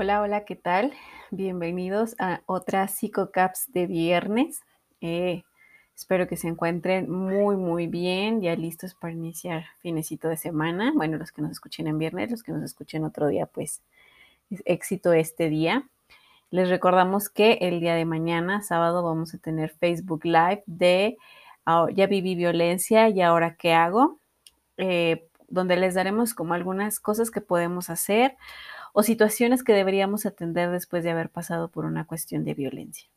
Hola, hola, ¿qué tal? Bienvenidos a otra PsicoCaps de viernes. Eh, espero que se encuentren muy, muy bien, ya listos para iniciar finecito de semana. Bueno, los que nos escuchen en viernes, los que nos escuchen otro día, pues éxito este día. Les recordamos que el día de mañana, sábado, vamos a tener Facebook Live de ah, Ya viví violencia y ahora qué hago, eh, donde les daremos como algunas cosas que podemos hacer o situaciones que deberíamos atender después de haber pasado por una cuestión de violencia.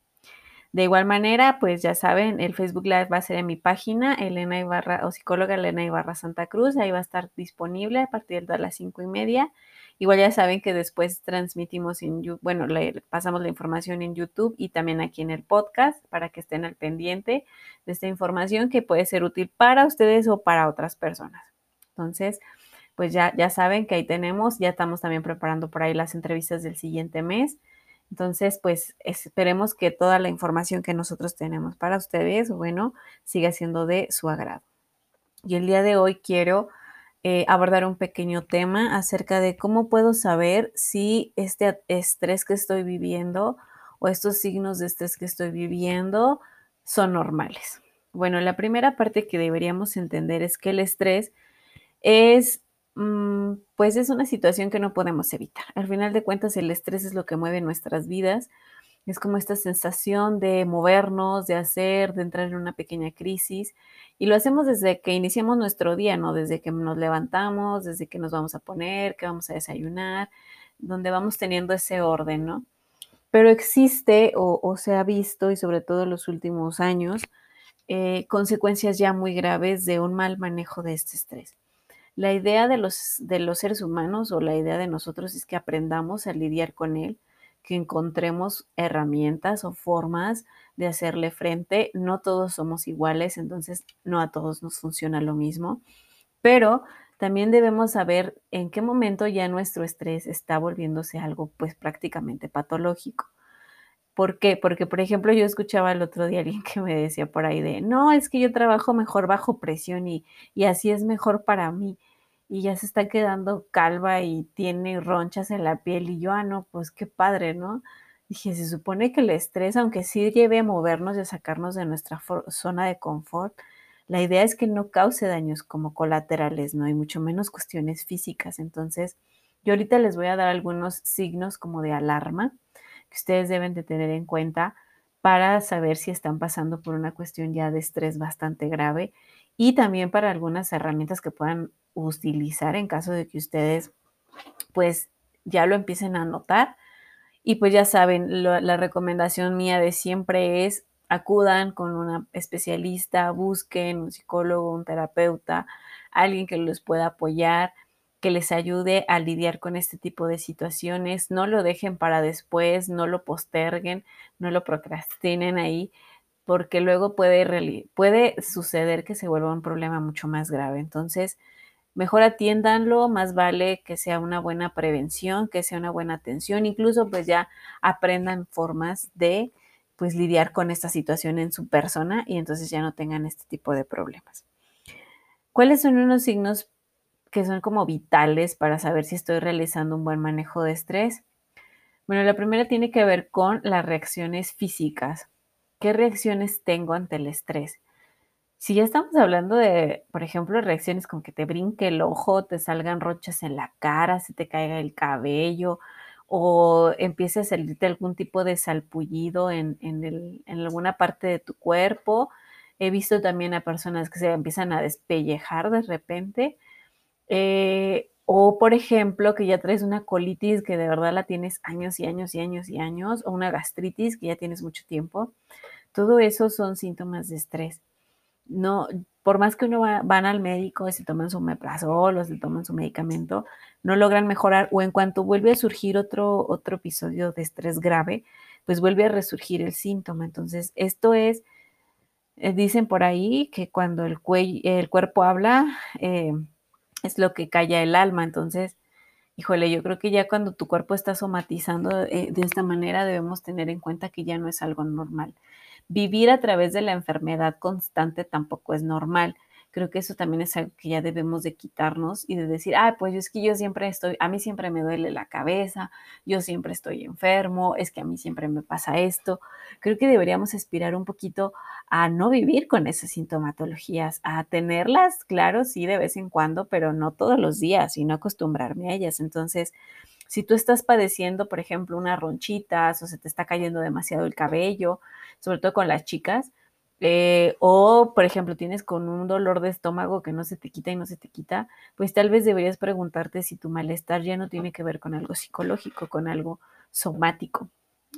De igual manera, pues ya saben, el Facebook Live va a ser en mi página, Elena Ibarra o psicóloga Elena Ibarra Santa Cruz, ahí va a estar disponible a partir de las cinco y media. Igual ya saben que después transmitimos en bueno, le pasamos la información en YouTube y también aquí en el podcast para que estén al pendiente de esta información que puede ser útil para ustedes o para otras personas. Entonces, pues ya, ya saben que ahí tenemos, ya estamos también preparando por ahí las entrevistas del siguiente mes. Entonces, pues esperemos que toda la información que nosotros tenemos para ustedes, bueno, siga siendo de su agrado. Y el día de hoy quiero eh, abordar un pequeño tema acerca de cómo puedo saber si este estrés que estoy viviendo o estos signos de estrés que estoy viviendo son normales. Bueno, la primera parte que deberíamos entender es que el estrés es pues es una situación que no podemos evitar. Al final de cuentas, el estrés es lo que mueve nuestras vidas. Es como esta sensación de movernos, de hacer, de entrar en una pequeña crisis. Y lo hacemos desde que iniciamos nuestro día, ¿no? Desde que nos levantamos, desde que nos vamos a poner, que vamos a desayunar, donde vamos teniendo ese orden, ¿no? Pero existe o, se ha visto, y sobre todo en los últimos años, eh, consecuencias ya muy graves de un mal manejo de este estrés. La idea de los, de los seres humanos o la idea de nosotros es que aprendamos a lidiar con él, que encontremos herramientas o formas de hacerle frente. No todos somos iguales, entonces no a todos nos funciona lo mismo, pero también debemos saber en qué momento ya nuestro estrés está volviéndose algo pues prácticamente patológico. ¿Por qué? Porque, por ejemplo, yo escuchaba el otro día a alguien que me decía por ahí de, no, es que yo trabajo mejor bajo presión y, y así es mejor para mí. Y ya se está quedando calva y tiene ronchas en la piel. Y yo, ah, no, pues qué padre, ¿no? Dije, se supone que el estrés, aunque sí lleve a movernos y a sacarnos de nuestra zona de confort, la idea es que no cause daños como colaterales, ¿no? Y mucho menos cuestiones físicas. Entonces, yo ahorita les voy a dar algunos signos como de alarma que ustedes deben de tener en cuenta para saber si están pasando por una cuestión ya de estrés bastante grave y también para algunas herramientas que puedan utilizar en caso de que ustedes pues ya lo empiecen a notar. Y pues ya saben, la recomendación mía de siempre es acudan con una especialista, busquen un psicólogo, un terapeuta, alguien que los pueda apoyar que les ayude a lidiar con este tipo de situaciones. No lo dejen para después, no lo posterguen, no lo procrastinen ahí, porque luego puede, puede suceder que se vuelva un problema mucho más grave. Entonces, mejor atiéndanlo, más vale que sea una buena prevención, que sea una buena atención, incluso pues ya aprendan formas de pues lidiar con esta situación en su persona y entonces ya no tengan este tipo de problemas. ¿Cuáles son unos signos que son como vitales para saber si estoy realizando un buen manejo de estrés? Bueno, la primera tiene que ver con las reacciones físicas. ¿Qué reacciones tengo ante el estrés? Si ya estamos hablando de, por ejemplo, reacciones como que te brinque el ojo, te salgan rochas en la cara, se te caiga el cabello o empiece a salirte algún tipo de salpullido en, en alguna parte de tu cuerpo. He visto también a personas que se empiezan a despellejar de repente eh, o, por ejemplo, que ya traes una colitis que de verdad la tienes años y años y años y años, o una gastritis que ya tienes mucho tiempo. Todo eso son síntomas de estrés. No, por más que uno va, van al médico y se toman su meprazol o se toman su medicamento, no logran mejorar o en cuanto vuelve a surgir otro, otro episodio de estrés grave, pues vuelve a resurgir el síntoma. Entonces, esto es, eh, dicen por ahí que cuando el, el cuerpo habla, eh, es lo que calla el alma. Entonces, híjole, yo creo que ya cuando tu cuerpo está somatizando eh, de esta manera debemos tener en cuenta que ya no es algo normal. Vivir a través de la enfermedad constante tampoco es normal. Creo que eso también es algo que ya debemos de quitarnos y de decir, ah, pues es que yo siempre estoy, a mí siempre me duele la cabeza, yo siempre estoy enfermo, es que a mí siempre me pasa esto. Creo que deberíamos aspirar un poquito a no vivir con esas sintomatologías, a tenerlas, claro, sí, de vez en cuando, pero no todos los días y no acostumbrarme a ellas. Entonces, si tú estás padeciendo, por ejemplo, unas ronchitas o se te está cayendo demasiado el cabello, sobre todo con las chicas, eh, o, por ejemplo, tienes con un dolor de estómago que no se te quita y no se te quita, pues tal vez deberías preguntarte si tu malestar ya no tiene que ver con algo psicológico, con algo somático.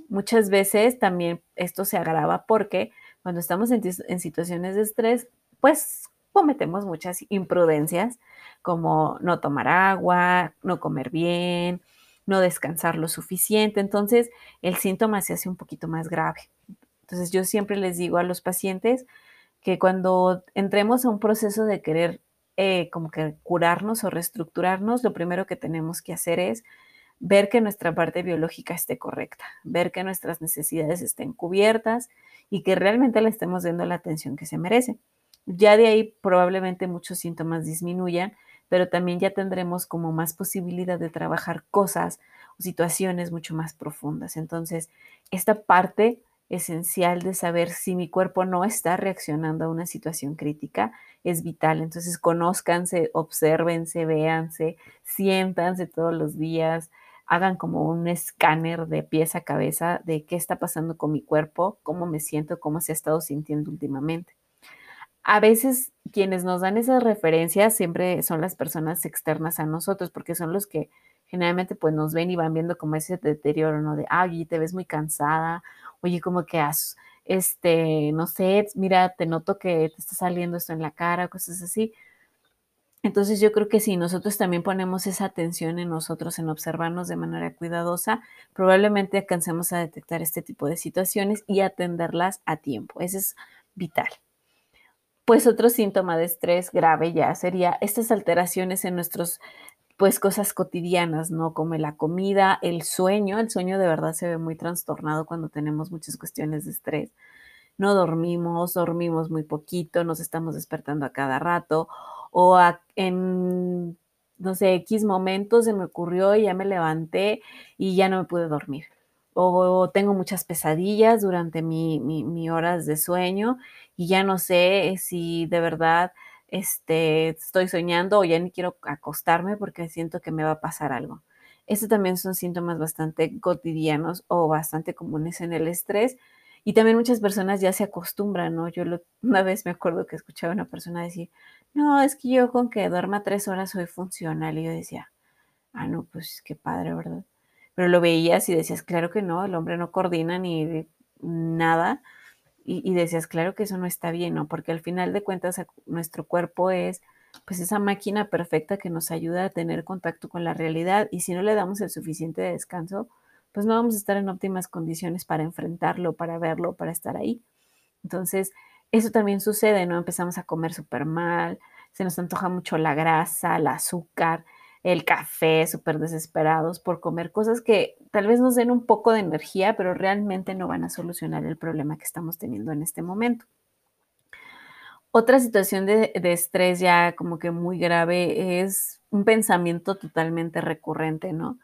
Muchas veces también esto se agrava porque cuando estamos en, en situaciones de estrés, pues cometemos muchas imprudencias como no tomar agua, no comer bien, no descansar lo suficiente. Entonces el síntoma se hace un poquito más grave. Entonces yo siempre les digo a los pacientes que cuando entremos a un proceso de querer eh, como que curarnos o reestructurarnos, lo primero que tenemos que hacer es ver que nuestra parte biológica esté correcta, ver que nuestras necesidades estén cubiertas y que realmente le estemos dando la atención que se merece. Ya de ahí probablemente muchos síntomas disminuyan, pero también ya tendremos como más posibilidad de trabajar cosas o situaciones mucho más profundas. Entonces, esta parte esencial de saber si mi cuerpo no está reaccionando a una situación crítica es vital. Entonces, conózcanse, obsérvense, véanse, siéntanse todos los días, hagan como un escáner de pies a cabeza de qué está pasando con mi cuerpo, cómo me siento, cómo se ha estado sintiendo últimamente. A veces quienes nos dan esas referencias siempre son las personas externas a nosotros, porque son los que generalmente pues nos ven y van viendo como ese deterioro, ¿no? De, ay, te ves muy cansada, oye, como que has, este, no sé, mira, te noto que te está saliendo esto en la cara, cosas así. Entonces yo creo que si nosotros también ponemos esa atención en nosotros, en observarnos de manera cuidadosa, probablemente alcancemos a detectar este tipo de situaciones y atenderlas a tiempo. Eso es vital. Pues otro síntoma de estrés grave ya sería estas alteraciones en nuestros pues cosas cotidianas, ¿no? Como la comida, el sueño. El sueño de verdad se ve muy trastornado cuando tenemos muchas cuestiones de estrés. No dormimos, dormimos muy poquito, nos estamos despertando a cada rato o en, no sé, X momentos se me ocurrió y ya me levanté y ya no me pude dormir. O tengo muchas pesadillas durante mi, mi horas de sueño y ya no sé si de verdad este, estoy soñando o ya ni quiero acostarme porque siento que me va a pasar algo. Estos también son síntomas bastante cotidianos o bastante comunes en el estrés. Y también muchas personas ya se acostumbran, ¿no? Yo una vez me acuerdo que escuchaba a una persona decir, no, es que yo con que duerma tres horas soy funcional. Y yo decía, ah, no, pues qué padre, ¿verdad? Pero lo veías y decías, claro que no, el hombre no coordina ni nada y, decías, claro que eso no está bien, ¿no? Porque al final de cuentas nuestro cuerpo es pues esa máquina perfecta que nos ayuda a tener contacto con la realidad y si no le damos el suficiente descanso, pues no vamos a estar en óptimas condiciones para enfrentarlo, para verlo, para estar ahí. Entonces, eso también sucede, ¿no? Empezamos a comer súper mal, se nos antoja mucho la grasa, el azúcar, el café, súper desesperados por comer cosas que tal vez nos den un poco de energía, pero realmente no van a solucionar el problema que estamos teniendo en este momento. Otra situación de, estrés ya como que muy grave es un pensamiento totalmente recurrente, ¿no?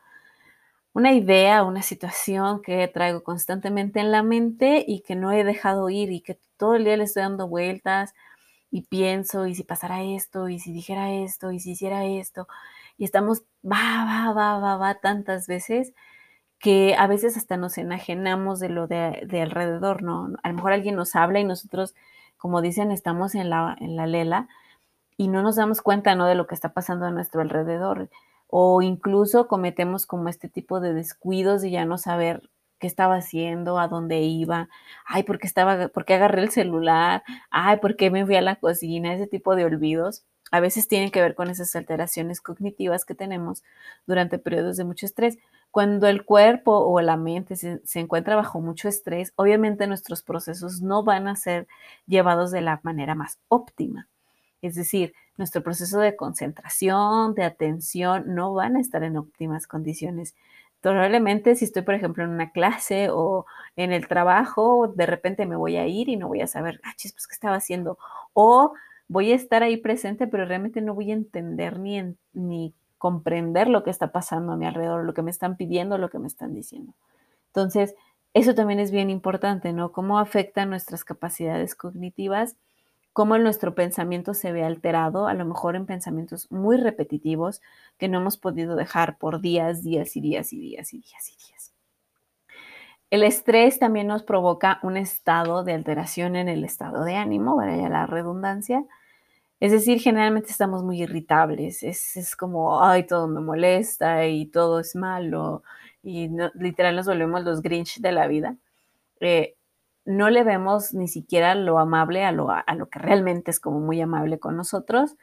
Una idea, una situación que traigo constantemente en la mente y que no he dejado ir y que todo el día le estoy dando vueltas y pienso, y si pasara esto, y si dijera esto, y si hiciera esto, y estamos va, va, va, va, va tantas veces que a veces hasta nos enajenamos de lo de, alrededor, ¿no? A lo mejor alguien nos habla y nosotros, como dicen, estamos en la, en la lela y no nos damos cuenta, ¿no? De lo que está pasando a nuestro alrededor. O incluso cometemos como este tipo de descuidos de ya no saber qué estaba haciendo, a dónde iba, ay, ¿por qué estaba, por qué agarré el celular? Ay, ¿por qué me fui a la cocina? Ese tipo de olvidos a veces tienen que ver con esas alteraciones cognitivas que tenemos durante periodos de mucho estrés. Cuando el cuerpo o la mente se, encuentra bajo mucho estrés, obviamente nuestros procesos no van a ser llevados de la manera más óptima. Es decir, nuestro proceso de concentración, de atención, no van a estar en óptimas condiciones. Probablemente si estoy, por ejemplo, en una clase o en el trabajo, de repente me voy a ir y no voy a saber, ah, chis, pues, ¿qué estaba haciendo? O voy a estar ahí presente, pero realmente no voy a entender ni, ni comprender lo que está pasando a mi alrededor, lo que me están pidiendo, lo que me están diciendo. Entonces, eso también es bien importante, ¿no? Cómo afecta nuestras capacidades cognitivas, cómo nuestro pensamiento se ve alterado, a lo mejor en pensamientos muy repetitivos que no hemos podido dejar por días, días y días y días y días y días. El estrés también nos provoca un estado de alteración en el estado de ánimo, vaya la redundancia. Es decir, generalmente estamos muy irritables, es, como, ay, todo me molesta y todo es malo, y literal nos volvemos los Grinch de la vida. Eh, no le vemos ni siquiera lo amable a lo, a lo que realmente es como muy amable con nosotros.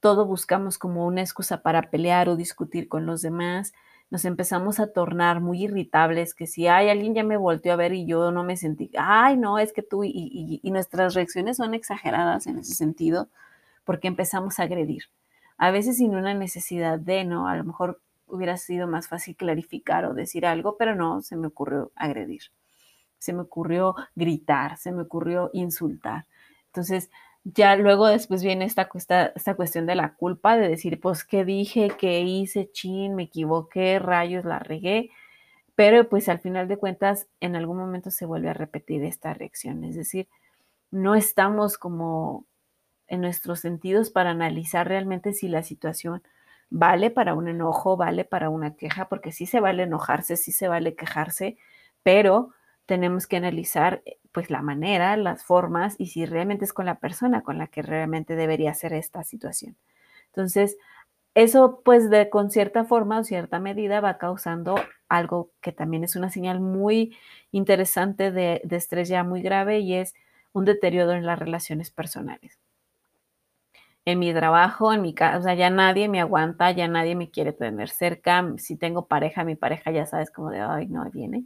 Todo buscamos como una excusa para pelear o discutir con los demás. Nos empezamos a tornar muy irritables, que si hay alguien ya me volteó a ver y yo no me sentí, ay, no, es que tú, y, y nuestras reacciones son exageradas en ese sentido, porque empezamos a agredir. A veces sin una necesidad de, ¿no? A lo mejor hubiera sido más fácil clarificar o decir algo, pero no, se me ocurrió agredir, se me ocurrió gritar, se me ocurrió insultar. Entonces, ya luego después viene esta, esta, cuestión de la culpa, de decir, pues, ¿qué dije? ¿Qué hice? Chin, me equivoqué, rayos, la regué. Pero pues al final de cuentas, en algún momento se vuelve a repetir esta reacción. Es decir, no estamos como en nuestros sentidos para analizar realmente si la situación vale para un enojo, vale para una queja, porque sí se vale enojarse, sí se vale quejarse, pero tenemos que analizar eh, pues la manera, las formas y si realmente es con la persona con la que realmente debería ser esta situación. Entonces, eso pues de con cierta forma o cierta medida va causando algo que también es una señal muy interesante de, de estrés ya muy grave y es un deterioro en las relaciones personales en mi trabajo, en mi casa, o sea, ya nadie me aguanta, ya nadie me quiere tener cerca. Si tengo pareja, mi pareja ya sabes como de, ay, no viene.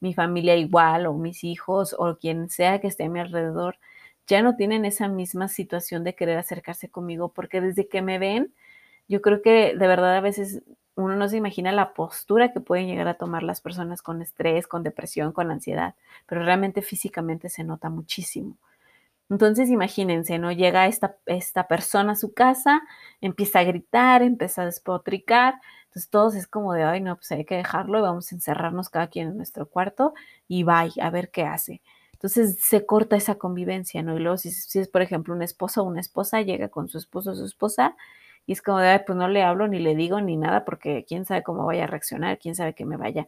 Mi familia igual, o mis hijos, o quien sea que esté a mi alrededor, ya no tienen esa misma situación de querer acercarse conmigo, porque desde que me ven, yo creo que de verdad a veces uno no se imagina la postura que pueden llegar a tomar las personas con estrés, con depresión, con ansiedad, pero realmente físicamente se nota muchísimo. Entonces, imagínense, ¿no? Llega esta, esta persona a su casa, empieza a gritar, empieza a despotricar. Entonces, todos es como de, ay, no, pues hay que dejarlo y vamos a encerrarnos cada quien en nuestro cuarto y vaya a ver qué hace. Entonces, se corta esa convivencia, ¿no? Y luego, si, es, por ejemplo, un esposo o una esposa, llega con su esposo o su esposa y es como de, ay, pues no le hablo ni le digo ni nada porque quién sabe cómo vaya a reaccionar, quién sabe que me vaya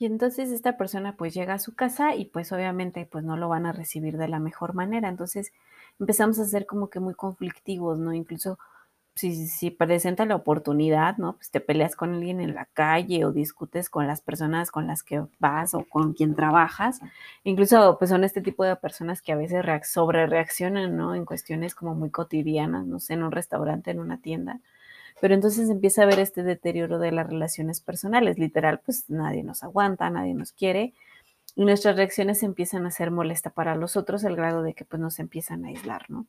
y entonces esta persona pues llega a su casa y pues obviamente pues no lo van a recibir de la mejor manera. Entonces empezamos a ser como que muy conflictivos, ¿no? Incluso si, si presenta la oportunidad, ¿no? Pues te peleas con alguien en la calle o discutes con las personas con las que vas o con quien trabajas. Incluso pues son este tipo de personas que a veces sobre reaccionan, ¿no? En cuestiones como muy cotidianas, no sé, en un restaurante, en una tienda pero entonces empieza a haber este deterioro de las relaciones personales, literal, pues nadie nos aguanta, nadie nos quiere y nuestras reacciones empiezan a ser molesta para los otros, el grado de que pues nos empiezan a aislar, ¿no?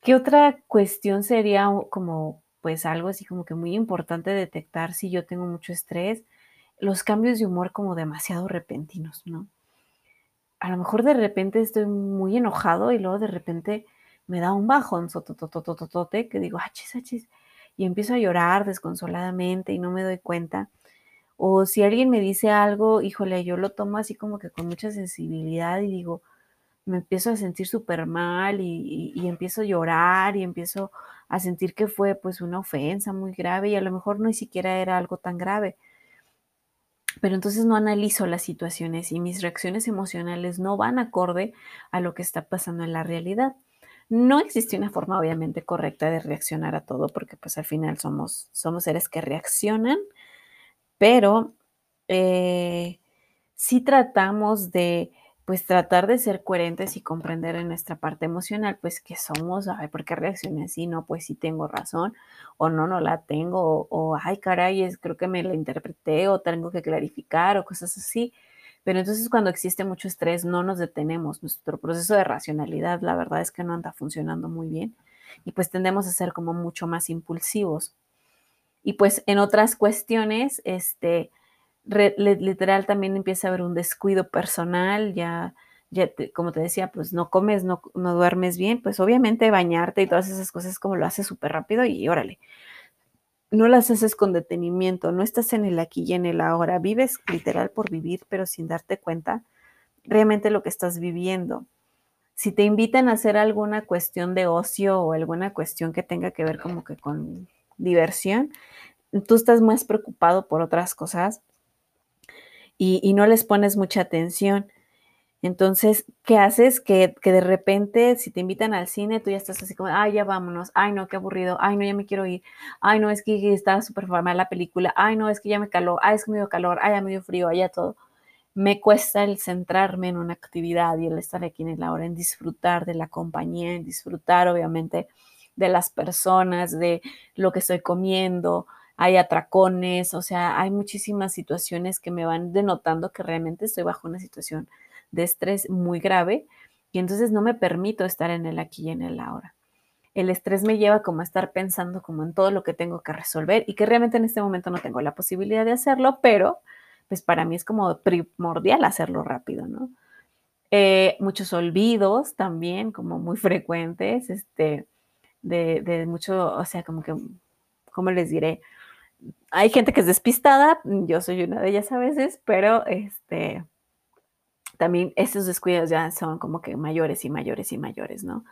¿Qué otra cuestión sería como pues algo así como que muy importante detectar si yo tengo mucho estrés? Los cambios de humor como demasiado repentinos, ¿no? A lo mejor de repente estoy muy enojado y luego de repente me da un bajón sotototototote que digo, achis, achis, y empiezo a llorar desconsoladamente y no me doy cuenta. O si alguien me dice algo, híjole, yo lo tomo así como que con mucha sensibilidad y digo, me empiezo a sentir súper mal y, empiezo a llorar y empiezo a sentir que fue pues una ofensa muy grave y a lo mejor no ni siquiera era algo tan grave. Pero entonces no analizo las situaciones y mis reacciones emocionales no van acorde a lo que está pasando en la realidad. No existe una forma obviamente correcta de reaccionar a todo porque pues al final somos, somos seres que reaccionan, pero eh, sí tratamos de pues tratar de ser coherentes y comprender en nuestra parte emocional, pues que somos, ay, ¿por qué reaccioné así? No, pues sí tengo razón, o no, no la tengo, o, o ay, caray, es, creo que me la interpreté, o tengo que clarificar, o cosas así. Pero entonces cuando existe mucho estrés no nos detenemos. Nuestro proceso de racionalidad, la verdad es que no anda funcionando muy bien. Y pues tendemos a ser como mucho más impulsivos. Y pues en otras cuestiones, este, literal también empieza a haber un descuido personal, ya, ya como te decía, pues no comes, no, no duermes bien, pues obviamente bañarte y todas esas cosas como lo haces súper rápido y órale. No las haces con detenimiento, no estás en el aquí y en el ahora, vives literal por vivir, pero sin darte cuenta realmente lo que estás viviendo. Si te invitan a hacer alguna cuestión de ocio o alguna cuestión que tenga que ver como que con diversión, tú estás más preocupado por otras cosas y, y no les pones mucha atención. Entonces, ¿qué haces? Que, que, de repente, si te invitan al cine, tú ya estás así como, ay, ya vámonos, ay, no, qué aburrido, ay, no, ya me quiero ir, ay, no, es que está súper formal la película, ay, no, es que ya me caló, ay, es que me dio calor, ay, ya me dio frío, ay, ya todo. Me cuesta el centrarme en una actividad y el estar aquí en la hora, en disfrutar de la compañía, en disfrutar, obviamente, de las personas, de lo que estoy comiendo, hay atracones, o sea, hay muchísimas situaciones que me van denotando que realmente estoy bajo una situación de estrés muy grave y entonces no me permito estar en el aquí y en el ahora. El estrés me lleva como a estar pensando como en todo lo que tengo que resolver y que realmente en este momento no tengo la posibilidad de hacerlo, pero pues para mí es como primordial hacerlo rápido, ¿no? Eh, muchos olvidos también, como muy frecuentes, este, de, de mucho, o sea, como que, ¿cómo les diré? Hay gente que es despistada, yo soy una de ellas a veces, pero este, también esos descuidos ya son como que mayores y mayores y mayores, ¿no?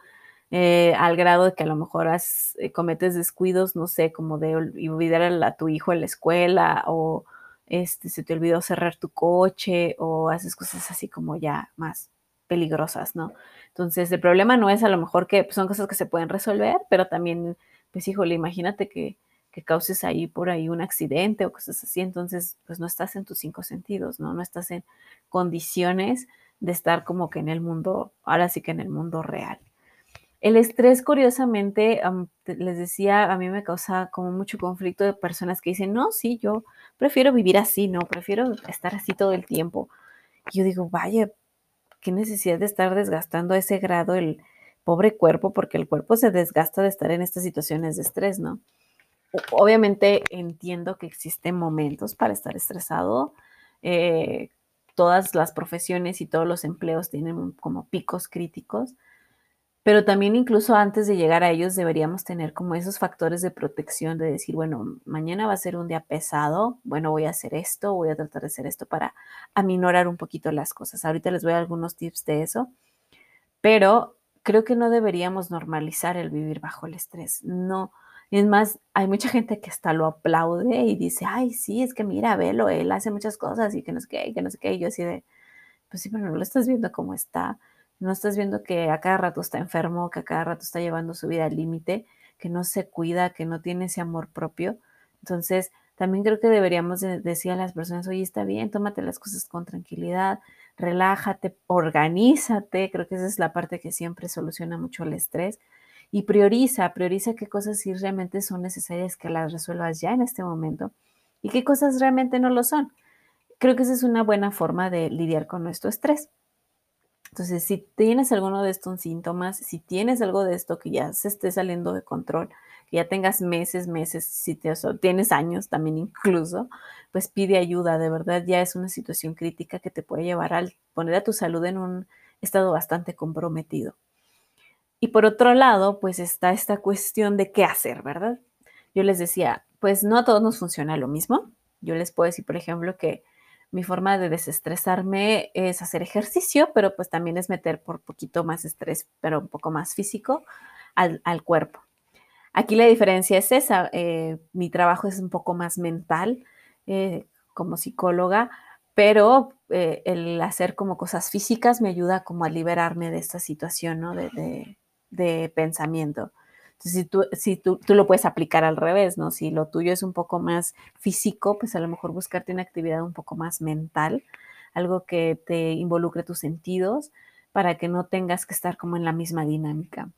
Eh, al grado de que a lo mejor has, eh, cometes descuidos, no sé, como de olvidar a, tu hijo en la escuela o este, se te olvidó cerrar tu coche o haces cosas así como ya más peligrosas, ¿no? Entonces, el problema no es a lo mejor que pues, son cosas que se pueden resolver, pero también, pues, híjole, imagínate que, que causes ahí por ahí un accidente o cosas así, entonces, pues, no estás en tus cinco sentidos, ¿no? No estás en condiciones de estar como que en el mundo, ahora sí que en el mundo real. El estrés, curiosamente, les decía, a mí me causa como mucho conflicto de personas que dicen, no, sí, yo prefiero vivir así, no, prefiero estar así todo el tiempo. Y yo digo, vaya, qué necesidad de estar desgastando a ese grado el pobre cuerpo, porque el cuerpo se desgasta de estar en estas situaciones de estrés, ¿no? Obviamente entiendo que existen momentos para estar estresado, eh, todas las profesiones y todos los empleos tienen como picos críticos, pero también incluso antes de llegar a ellos deberíamos tener como esos factores de protección de decir, bueno, mañana va a ser un día pesado, bueno, voy a hacer esto, voy a tratar de hacer esto para aminorar un poquito las cosas. Ahorita les voy a algunos tips de eso, pero creo que no deberíamos normalizar el vivir bajo el estrés. No, es más, hay mucha gente que hasta lo aplaude y dice, ay, sí, es que mira, velo, él hace muchas cosas y que no sé qué, que no sé qué. Y yo así de, pues sí, pero no lo estás viendo cómo está. No estás viendo que a cada rato está enfermo, que a cada rato está llevando su vida al límite, que no se cuida, que no tiene ese amor propio. Entonces, también creo que deberíamos decir a las personas, oye, está bien, tómate las cosas con tranquilidad, relájate, organízate. Creo que esa es la parte que siempre soluciona mucho el estrés y prioriza, prioriza qué cosas sí realmente son necesarias que las resuelvas ya en este momento y qué cosas realmente no lo son. Creo que esa es una buena forma de lidiar con nuestro estrés. Entonces, si tienes alguno de estos síntomas, si tienes algo de esto que ya se esté saliendo de control, que ya tengas meses, meses, si te, tienes años también incluso, pues pide ayuda. De verdad, ya es una situación crítica que te puede llevar a poner a tu salud en un estado bastante comprometido. Y por otro lado, pues está esta cuestión de qué hacer, ¿verdad? Yo les decía, pues no a todos nos funciona lo mismo. Yo les puedo decir, por ejemplo, que mi forma de desestresarme es hacer ejercicio, pero pues también es meter por poquito más estrés, pero un poco más físico al, cuerpo. Aquí la diferencia es esa, eh, mi trabajo es un poco más mental eh, como psicóloga, pero eh, el hacer como cosas físicas me ayuda como a liberarme de esta situación, ¿no? de pensamiento. Entonces, si, tú, si tú, tú, lo puedes aplicar al revés, ¿no? Si lo tuyo es un poco más físico, pues a lo mejor buscarte una actividad un poco más mental, algo que te involucre tus sentidos para que no tengas que estar como en la misma dinámica.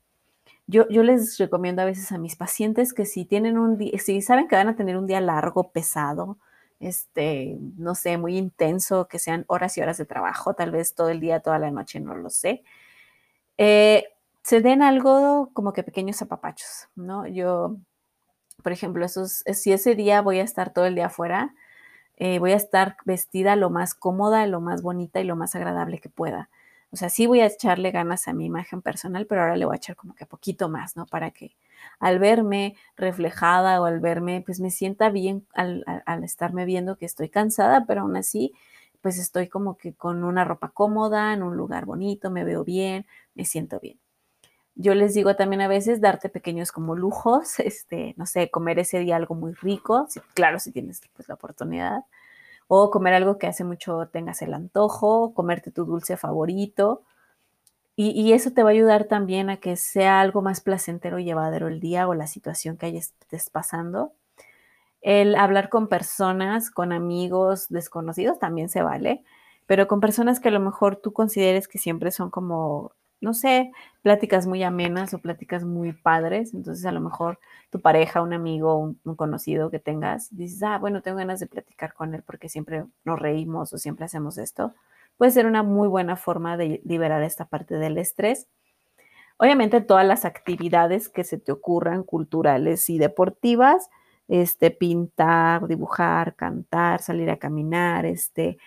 Yo, yo les recomiendo a veces a mis pacientes que si tienen un día, si saben que van a tener un día largo, pesado, este, no sé, muy intenso, que sean horas y horas de trabajo, tal vez todo el día, toda la noche, no lo sé. Eh, se den algo como que pequeños apapachos, ¿no? Yo, por ejemplo, esos, si ese día voy a estar todo el día afuera, eh, voy a estar vestida lo más cómoda, lo más bonita y lo más agradable que pueda. O sea, sí voy a echarle ganas a mi imagen personal, pero ahora le voy a echar como que poquito más, ¿no? Para que al verme reflejada o al verme, pues me sienta bien al, al estarme viendo que estoy cansada, pero aún así, pues estoy como que con una ropa cómoda, en un lugar bonito, me veo bien, me siento bien. Yo les digo también a veces darte pequeños como lujos, este, no sé, comer ese día algo muy rico, claro, si tienes pues, la oportunidad, o comer algo que hace mucho tengas el antojo, comerte tu dulce favorito. Y, eso te va a ayudar también a que sea algo más placentero y llevadero el día o la situación que estés pasando. El hablar con personas, con amigos desconocidos también se vale, pero con personas que a lo mejor tú consideres que siempre son como no sé, pláticas muy amenas o pláticas muy padres. Entonces, a lo mejor tu pareja, un amigo, un, conocido que tengas, dices, ah, bueno, tengo ganas de platicar con él porque siempre nos reímos o siempre hacemos esto. Puede ser una muy buena forma de liberar esta parte del estrés. Obviamente, todas las actividades que se te ocurran, culturales y deportivas, este, pintar, dibujar, cantar, salir a caminar, este,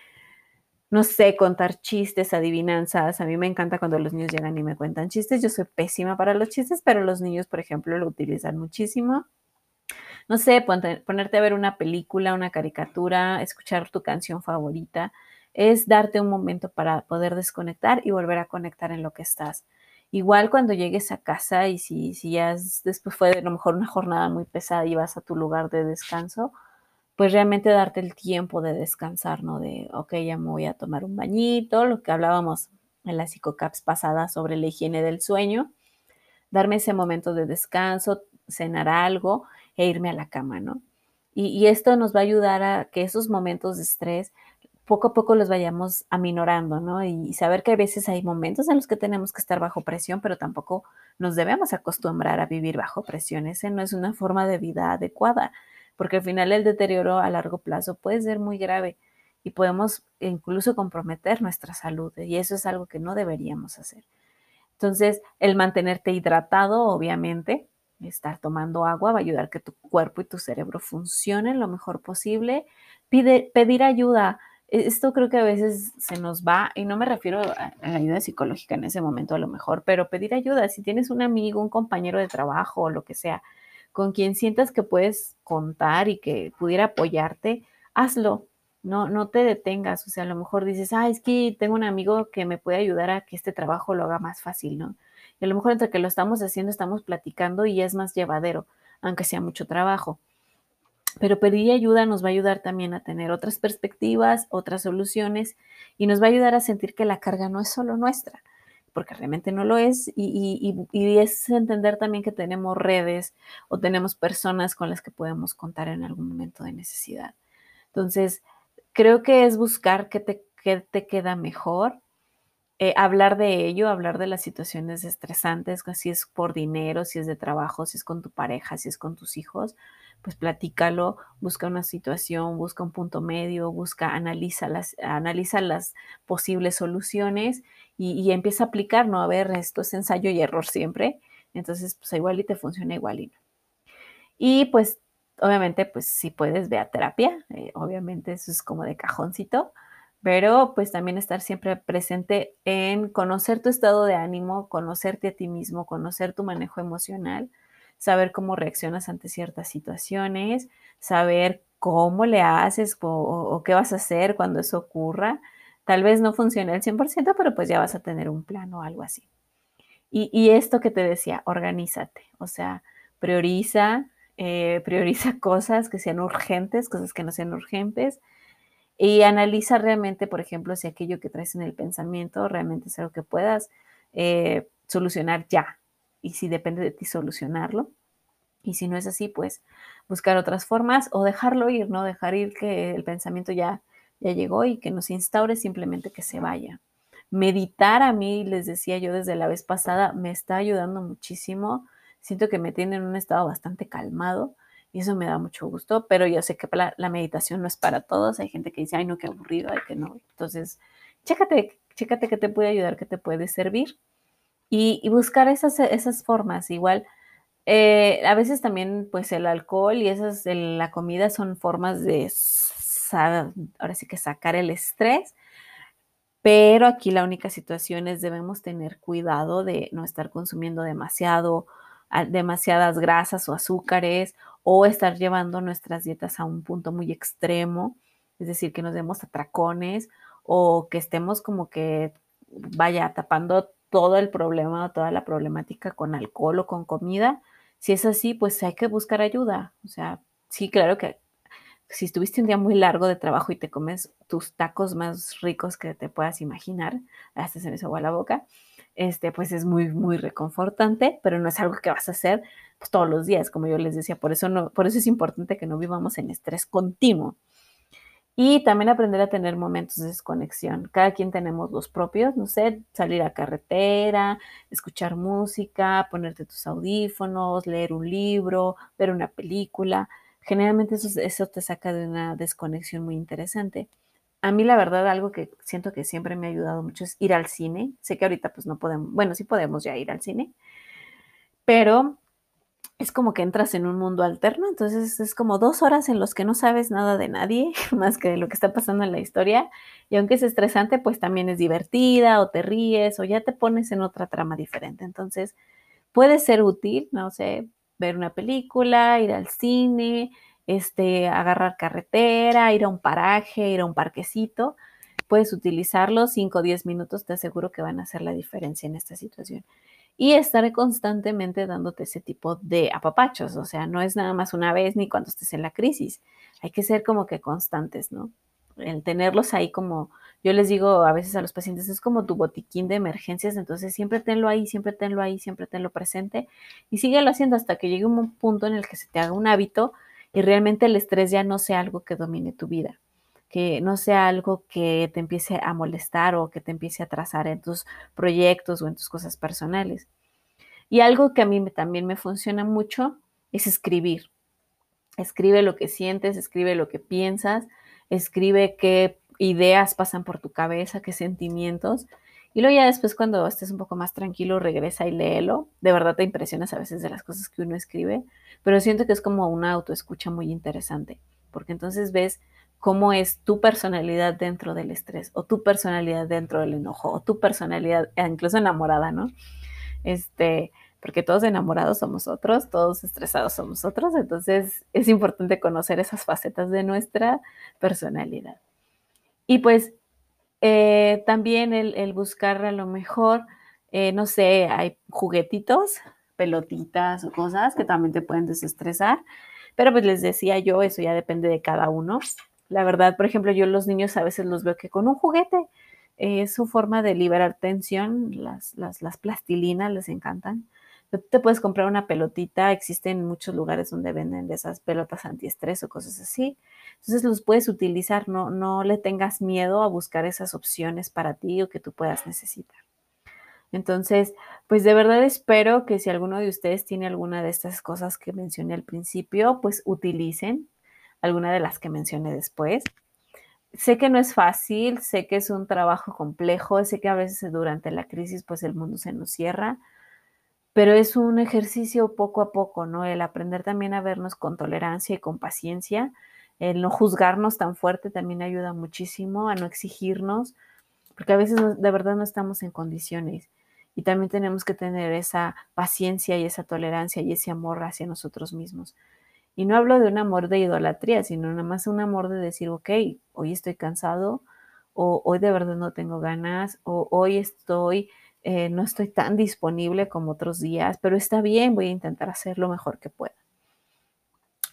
no sé, contar chistes, adivinanzas. A mí me encanta cuando los niños llegan y me cuentan chistes. Yo soy pésima para los chistes, pero los niños, por ejemplo, lo utilizan muchísimo. No sé, ponerte a ver una película, una caricatura, escuchar tu canción favorita, es darte un momento para poder desconectar y volver a conectar en lo que estás. Igual cuando llegues a casa y si, si ya después fue a lo mejor una jornada muy pesada y vas a tu lugar de descanso, pues realmente darte el tiempo de descansar, ¿no? De, ok, ya me voy a tomar un bañito, lo que hablábamos en las psicocaps pasadas sobre la higiene del sueño, darme ese momento de descanso, cenar algo e irme a la cama, ¿no? Y, esto nos va a ayudar a que esos momentos de estrés poco a poco los vayamos aminorando, ¿no? Y, saber que a veces hay momentos en los que tenemos que estar bajo presión, pero tampoco nos debemos acostumbrar a vivir bajo presión. Ese no es una forma de vida adecuada porque al final el deterioro a largo plazo puede ser muy grave y podemos incluso comprometer nuestra salud y eso es algo que no deberíamos hacer. Entonces, el mantenerte hidratado, obviamente, estar tomando agua va a ayudar que tu cuerpo y tu cerebro funcionen lo mejor posible. Pedir ayuda. E, esto creo que a veces se nos va, y no me refiero a la ayuda psicológica en ese momento a lo mejor, pero pedir ayuda. Si tienes un amigo, un compañero de trabajo o lo que sea, con quien sientas que puedes contar y que pudiera apoyarte, hazlo. No, no te detengas. O sea, a lo mejor dices, ah, es que tengo un amigo que me puede ayudar a que este trabajo lo haga más fácil, ¿no? Y a lo mejor entre que lo estamos haciendo, estamos platicando y es más llevadero, aunque sea mucho trabajo. Pero pedir ayuda nos va a ayudar también a tener otras perspectivas, otras soluciones y nos va a ayudar a sentir que la carga no es solo nuestra, porque realmente no lo es, y, es entender también que tenemos redes o tenemos personas con las que podemos contar en algún momento de necesidad. Entonces, creo que es buscar qué te, te queda mejor, eh, hablar de ello, hablar de las situaciones estresantes, si es por dinero, si es de trabajo, si es con tu pareja, si es con tus hijos, pues platícalo, busca una situación, busca un punto medio, busca, analiza las, analiza las posibles soluciones y, empieza a aplicar, ¿no? A ver, esto es ensayo y error siempre. Entonces, pues igual y te funciona igual y no. Y pues, obviamente, pues si puedes, ve a terapia. Eh, obviamente eso es como de cajoncito. Pero pues también estar siempre presente en conocer tu estado de ánimo, conocerte a ti mismo, conocer tu manejo emocional, saber cómo reaccionas ante ciertas situaciones, saber cómo le haces o qué vas a hacer cuando eso ocurra Tal vez no funcione al 100%, pero pues ya vas a tener un plan o algo así. Y, esto que te decía, organízate, o sea, prioriza, eh, prioriza cosas que sean urgentes, cosas que no sean urgentes, y analiza realmente, por ejemplo, si aquello que traes en el pensamiento realmente es algo que puedas eh, solucionar ya, y si depende de ti solucionarlo. Y si no es así, pues buscar otras formas o dejarlo ir, ¿no? Dejar ir que el pensamiento ya ya llegó y que nos instaure simplemente que se vaya. Meditar a mí, les decía yo desde la vez pasada, me está ayudando muchísimo. Siento que me tiene en un estado bastante calmado y eso me da mucho gusto, pero yo sé que la, meditación no es para todos. Hay gente que dice, ay, no, qué aburrido, ay, que no. Entonces, chécate, chécate que te puede ayudar, que te puede servir y, buscar esas, esas formas. Igual, eh, a veces también, pues el alcohol y esas, la comida son formas de ahora sí que sacar el estrés. Pero aquí la única situación es debemos tener cuidado de no estar consumiendo demasiado, demasiadas grasas o azúcares o estar llevando nuestras dietas a un punto muy extremo, es decir, que nos demos atracones o que estemos como que vaya tapando todo el problema o toda la problemática con alcohol o con comida. Si es así, pues hay que buscar ayuda. O sea, sí, claro que si estuviste un día muy largo de trabajo y te comes tus tacos más ricos que te puedas imaginar, hasta se me agua la boca, este, pues es muy, muy reconfortante, pero no es algo que vas a hacer pues, todos los días, como yo les decía, por eso, no, por eso es importante que no vivamos en estrés continuo. Y también aprender a tener momentos de desconexión. Cada quien tenemos los propios, no sé, salir a carretera, escuchar música, ponerte tus audífonos, leer un libro, ver una película generalmente eso, te saca de una desconexión muy interesante. A mí la verdad algo que siento que siempre me ha ayudado mucho es ir al cine. Sé que ahorita pues no podemos, bueno, sí podemos ya ir al cine, pero es como que entras en un mundo alterno, entonces es como dos horas en los que no sabes nada de nadie, más que de lo que está pasando en la historia, y aunque es estresante, pues también es divertida, o te ríes, o ya te pones en otra trama diferente, entonces puede ser útil, no sé, ver una película, ir al cine, este, agarrar carretera, ir a un paraje, ir a un parquecito. Puedes utilizarlo 5 o 10 minutos, te aseguro que van a hacer la diferencia en esta situación. Y estar constantemente dándote ese tipo de apapachos, o sea, no es nada más una vez ni cuando estés en la crisis. Hay que ser como que constantes, ¿no? El tenerlos ahí como yo les digo a veces a los pacientes, es como tu botiquín de emergencias, entonces siempre tenlo ahí, siempre tenlo ahí, siempre tenlo presente y síguelo haciendo hasta que llegue un punto en el que se te haga un hábito y realmente el estrés ya no sea algo que domine tu vida, que no sea algo que te empiece a molestar o que te empiece a trazar en tus proyectos o en tus cosas personales. Y algo que a mí también me funciona mucho es escribir. Escribe lo que sientes, escribe lo que piensas, escribe qué ideas pasan por tu cabeza, qué sentimientos. Y luego ya después cuando estés un poco más tranquilo, regresa y léelo. De verdad te impresionas a veces de las cosas que uno escribe, pero siento que es como una autoescucha muy interesante, porque entonces ves cómo es tu personalidad dentro del estrés, o tu personalidad dentro del enojo, o tu personalidad, eh, incluso enamorada, ¿no? Este, porque todos enamorados somos otros, todos estresados somos otros, entonces es importante conocer esas facetas de nuestra personalidad. Y pues eh, también el, buscar a lo mejor, eh, no sé, hay juguetitos, pelotitas o cosas que también te pueden desestresar. Pero pues les decía yo, eso ya depende de cada uno. La verdad, por ejemplo, yo los niños a veces los veo que con un juguete es su forma de liberar tensión, las, las, las plastilinas les encantan. Te puedes comprar una pelotita, existen muchos lugares donde venden de esas pelotas antiestrés o cosas así. Entonces los puedes utilizar, no, no le tengas miedo a buscar esas opciones para ti o que tú puedas necesitar. Entonces, pues de verdad espero que si alguno de ustedes tiene alguna de estas cosas que mencioné al principio, pues utilicen alguna de las que mencioné después. Sé que no es fácil, sé que es un trabajo complejo, sé que a veces durante la crisis pues el mundo se nos cierra, pero es un ejercicio poco a poco, ¿no? El aprender también a vernos con tolerancia y con paciencia, el no juzgarnos tan fuerte también ayuda muchísimo a no exigirnos, porque a veces de verdad no estamos en condiciones y también tenemos que tener esa paciencia y esa tolerancia y ese amor hacia nosotros mismos. Y no hablo de un amor de idolatría, sino nada más un amor de decir, ok, hoy estoy cansado, o hoy de verdad no tengo ganas, o hoy estoy eh, no estoy tan disponible como otros días, pero está bien, voy a intentar hacer lo mejor que pueda.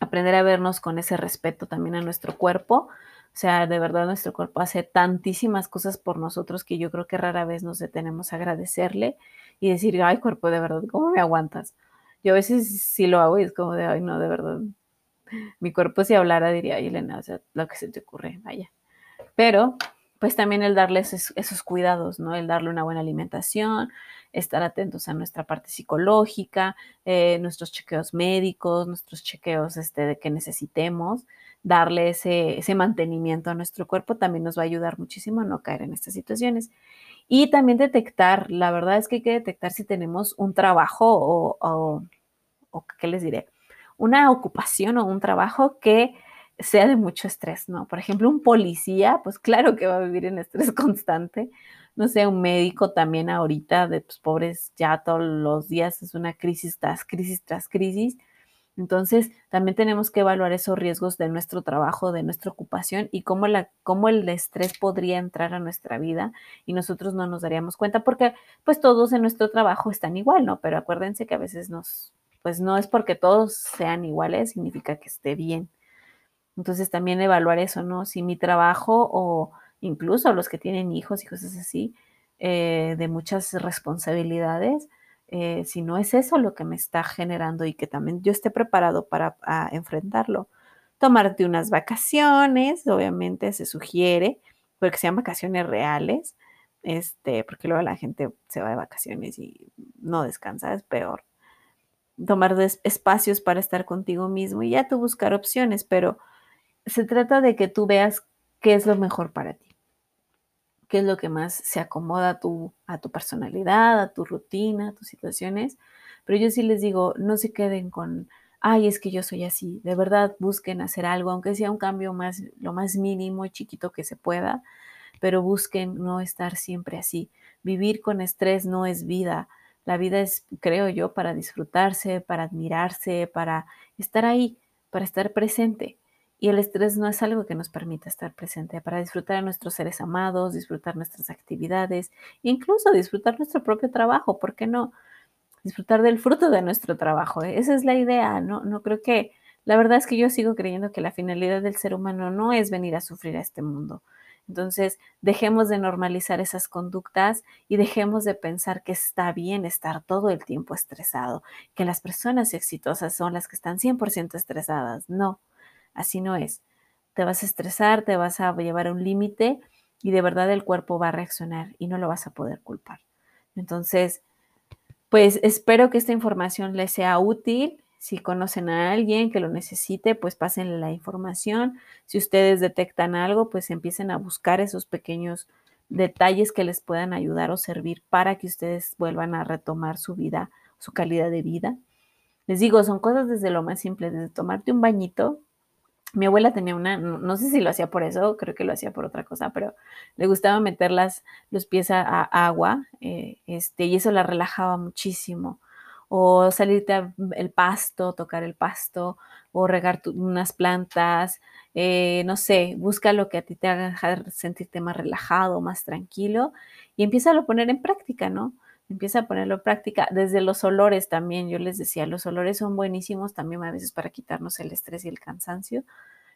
Aprender a vernos con ese respeto también a nuestro cuerpo. O sea, de verdad nuestro cuerpo hace tantísimas cosas por nosotros que yo creo que rara vez nos detenemos a agradecerle y decir, ay cuerpo, de verdad, ¿cómo me aguantas? Yo a veces sí lo hago y es como de, ay no, de verdad. Mi cuerpo si hablara diría, ay Elena, o sea, lo que se te ocurre, vaya. Pero pues también el darles esos, cuidados, ¿no? El darle una buena alimentación, estar atentos a nuestra parte psicológica, eh, nuestros chequeos médicos, nuestros chequeos este, de que necesitemos, darle ese, ese, mantenimiento a nuestro cuerpo también nos va a ayudar muchísimo a no caer en estas situaciones. Y también detectar, la verdad es que hay que detectar si tenemos un trabajo o, o, o ¿qué les diré? Una ocupación o un trabajo que sea de mucho estrés, ¿no? Por ejemplo, un policía, pues claro que va a vivir en estrés constante. No sé, un médico también ahorita, de pues, pobres, ya todos los días es una crisis tras crisis tras crisis. Entonces, también tenemos que evaluar esos riesgos de nuestro trabajo, de nuestra ocupación y cómo, la, cómo el estrés podría entrar a nuestra vida y nosotros no nos daríamos cuenta porque pues todos en nuestro trabajo están igual, ¿no? Pero acuérdense que a veces nos, pues no es porque todos sean iguales, significa que esté bien. Entonces también evaluar eso, ¿no? Si mi trabajo o incluso los que tienen hijos y cosas así, eh, de muchas responsabilidades, eh, si no es eso lo que me está generando y que también yo esté preparado para enfrentarlo. Tomarte unas vacaciones, obviamente se sugiere, porque sean vacaciones reales, este, porque luego la gente se va de vacaciones y no descansa, es peor. Tomar espacios para estar contigo mismo y ya tú buscar opciones, pero se trata de que tú veas qué es lo mejor para ti qué es lo que más se acomoda a tu, a tu personalidad, a tu rutina, a tus situaciones. Pero yo sí les digo, no se queden con, ay, es que yo soy así. De verdad, busquen hacer algo, aunque sea un cambio más, lo más mínimo y chiquito que se pueda, pero busquen no estar siempre así. Vivir con estrés no es vida. La vida es, creo yo, para disfrutarse, para admirarse, para estar ahí, para estar presente. Y el estrés no es algo que nos permita estar presente para disfrutar a nuestros seres amados, disfrutar nuestras actividades, incluso disfrutar nuestro propio trabajo, ¿por qué no? Disfrutar del fruto de nuestro trabajo. ¿eh? Esa es la idea, ¿no? No creo que, la verdad es que yo sigo creyendo que la finalidad del ser humano no es venir a sufrir a este mundo. Entonces, dejemos de normalizar esas conductas y dejemos de pensar que está bien estar todo el tiempo estresado, que las personas exitosas son las que están 100% estresadas. No, Así no es. Te vas a estresar, te vas a llevar a un límite y de verdad el cuerpo va a reaccionar y no lo vas a poder culpar. Entonces, pues espero que esta información les sea útil. Si conocen a alguien que lo necesite, pues pásenle la información. Si ustedes detectan algo, pues empiecen a buscar esos pequeños detalles que les puedan ayudar o servir para que ustedes vuelvan a retomar su vida, su calidad de vida. Les digo, son cosas desde lo más simple, desde tomarte un bañito, mi abuela tenía una, no, sé si lo hacía por eso, creo que lo hacía por otra cosa, pero le gustaba meter los pies a, agua, eh, este, y eso la relajaba muchísimo. O salirte el pasto, tocar el pasto, o regar unas plantas, eh, no sé, busca lo que a ti te haga sentirte más relajado, más tranquilo, y empieza a poner en práctica, ¿no? Empieza a ponerlo en práctica. Desde los olores también, yo les decía, los olores son buenísimos también a veces para quitarnos el estrés y el cansancio.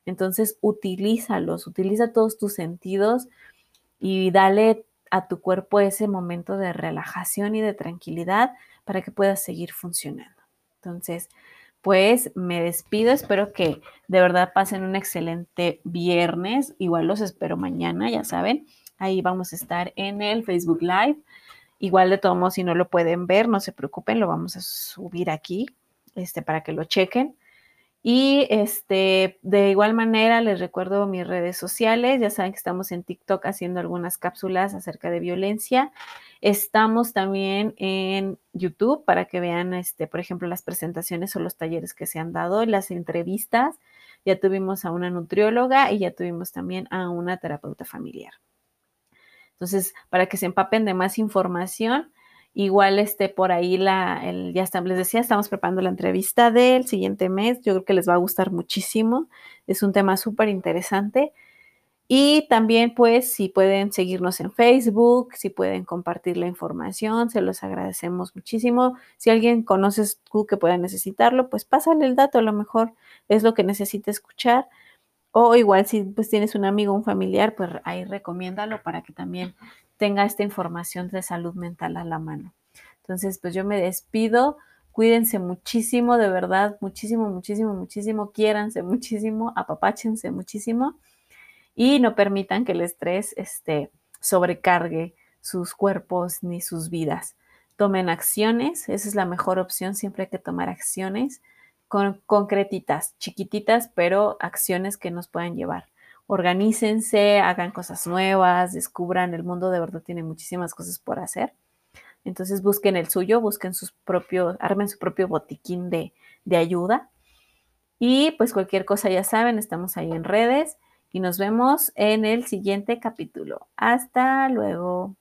Entonces, utilízalos, utiliza todos tus sentidos y dale a tu cuerpo ese momento de relajación y de tranquilidad para que puedas seguir funcionando. Entonces, pues me despido, espero que de verdad pasen un excelente viernes, igual los espero mañana, ya saben, ahí vamos a estar en el Facebook Live Igual de todos modos, si no lo pueden ver, no se preocupen, lo vamos a subir aquí este, para que lo chequen. Y este, de igual manera, les recuerdo mis redes sociales. Ya saben que estamos en TikTok haciendo algunas cápsulas acerca de violencia. Estamos también en YouTube para que vean, este, por ejemplo, las presentaciones o los talleres que se han dado, las entrevistas. Ya tuvimos a una nutrióloga y ya tuvimos también a una terapeuta familiar. Entonces, para que se empapen de más información, igual esté por ahí la, el, ya está, les decía, estamos preparando la entrevista del siguiente mes. Yo creo que les va a gustar muchísimo. Es un tema súper interesante. Y también, pues, si pueden seguirnos en Facebook, si pueden compartir la información, se los agradecemos muchísimo. Si alguien conoces tú que pueda necesitarlo, pues pásale el dato, a lo mejor es lo que necesita escuchar. O igual si pues tienes un amigo, un familiar, pues ahí recomiéndalo para que también tenga esta información de salud mental a la mano. Entonces, pues yo me despido. Cuídense muchísimo, de verdad, muchísimo, muchísimo, muchísimo. Quiéranse muchísimo, apapáchense muchísimo y no permitan que el estrés este, sobrecargue sus cuerpos ni sus vidas. Tomen acciones, esa es la mejor opción, siempre hay que tomar acciones concretitas, chiquititas, pero acciones que nos puedan llevar. Organícense, hagan cosas nuevas, descubran el mundo, de verdad tiene muchísimas cosas por hacer. Entonces busquen el suyo, busquen sus propios, armen su propio botiquín de, de ayuda. Y pues cualquier cosa ya saben, estamos ahí en redes y nos vemos en el siguiente capítulo. Hasta luego.